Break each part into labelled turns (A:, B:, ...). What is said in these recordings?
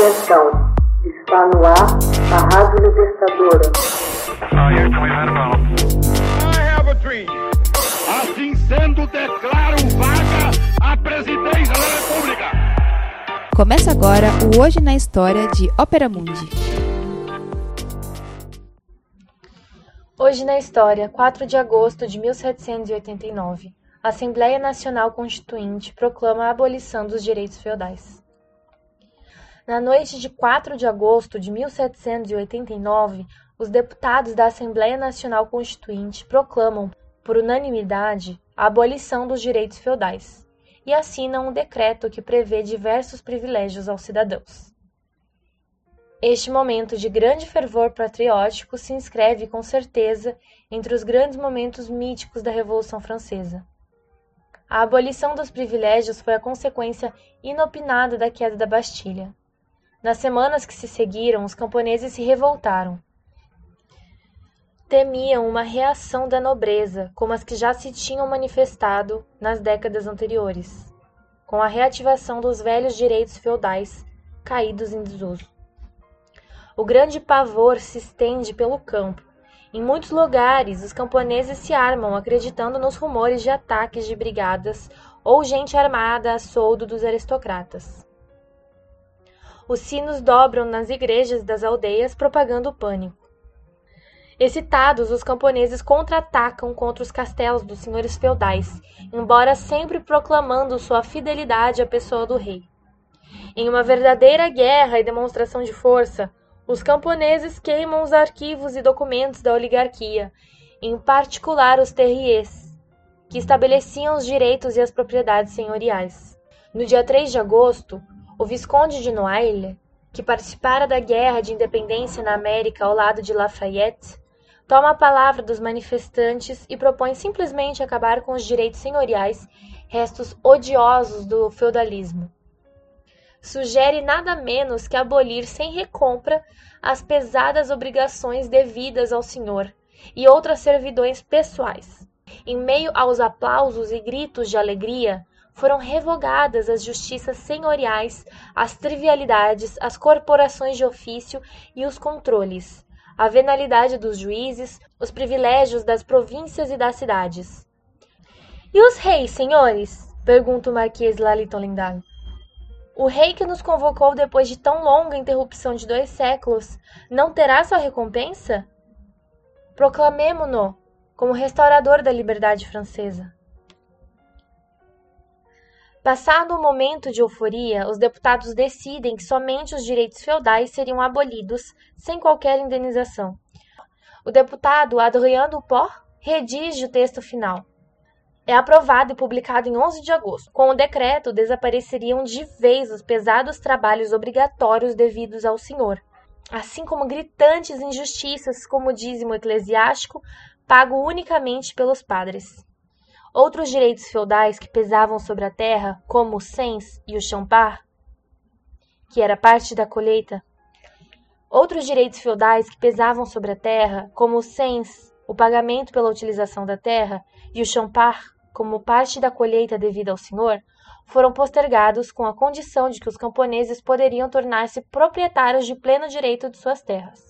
A: Atenção, está no ar a Rádio Libertadora.
B: Assim sendo, declaro vaga a presidência da República.
C: Começa agora o Hoje na História de Ópera Mundi.
D: Hoje na História, 4 de agosto de 1789, a Assembleia Nacional Constituinte proclama a abolição dos direitos feudais. Na noite de 4 de agosto de 1789, os deputados da Assembleia Nacional Constituinte proclamam, por unanimidade, a abolição dos direitos feudais e assinam um decreto que prevê diversos privilégios aos cidadãos. Este momento de grande fervor patriótico se inscreve com certeza entre os grandes momentos míticos da Revolução Francesa. A abolição dos privilégios foi a consequência inopinada da queda da Bastilha. Nas semanas que se seguiram, os camponeses se revoltaram. Temiam uma reação da nobreza, como as que já se tinham manifestado nas décadas anteriores, com a reativação dos velhos direitos feudais caídos em desuso. O grande pavor se estende pelo campo. Em muitos lugares, os camponeses se armam acreditando nos rumores de ataques de brigadas ou gente armada a soldo dos aristocratas. Os sinos dobram nas igrejas das aldeias, propagando o pânico. Excitados, os camponeses contra-atacam contra os castelos dos senhores feudais, embora sempre proclamando sua fidelidade à pessoa do rei. Em uma verdadeira guerra e demonstração de força, os camponeses queimam os arquivos e documentos da oligarquia, em particular os terriers, que estabeleciam os direitos e as propriedades senhoriais. No dia 3 de agosto, o Visconde de Noailles, que participara da Guerra de Independência na América ao lado de Lafayette, toma a palavra dos manifestantes e propõe simplesmente acabar com os direitos senhoriais, restos odiosos do feudalismo. Sugere nada menos que abolir sem recompra as pesadas obrigações devidas ao senhor e outras servidões pessoais. Em meio aos aplausos e gritos de alegria, foram revogadas as justiças senhoriais, as trivialidades, as corporações de ofício e os controles, a venalidade dos juízes, os privilégios das províncias e das cidades. E os reis, senhores? pergunta o Marquês Laliton. O rei que nos convocou depois de tão longa interrupção de dois séculos não terá sua recompensa? Proclamemo-no como restaurador da liberdade francesa. Passado o momento de euforia, os deputados decidem que somente os direitos feudais seriam abolidos sem qualquer indenização. O deputado Adrien Dupont redige o texto final. É aprovado e publicado em 11 de agosto. Com o decreto, desapareceriam de vez os pesados trabalhos obrigatórios devidos ao senhor, assim como gritantes injustiças como dízimo eclesiástico pago unicamente pelos padres. Outros direitos feudais que pesavam sobre a terra, como o cens e o champar, que era parte da colheita. Outros direitos feudais que pesavam sobre a terra, como o cens, o pagamento pela utilização da terra, e o champar, como parte da colheita devida ao senhor, foram postergados com a condição de que os camponeses poderiam tornar-se proprietários de pleno direito de suas terras.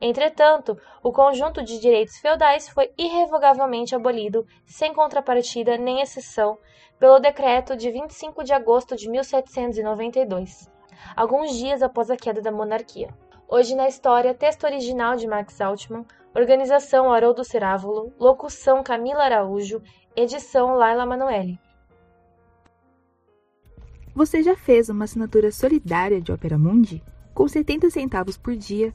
D: Entretanto, o conjunto de direitos feudais foi irrevogavelmente abolido, sem contrapartida nem exceção, pelo decreto de 25 de agosto de 1792, alguns dias após a queda da monarquia. Hoje na história, texto original de Max Altman, organização Haroldo Cerávulo, locução Camila Araújo, edição Laila Manoeli.
C: Você já fez uma assinatura solidária de Opera Mundi? Com 70 centavos por dia,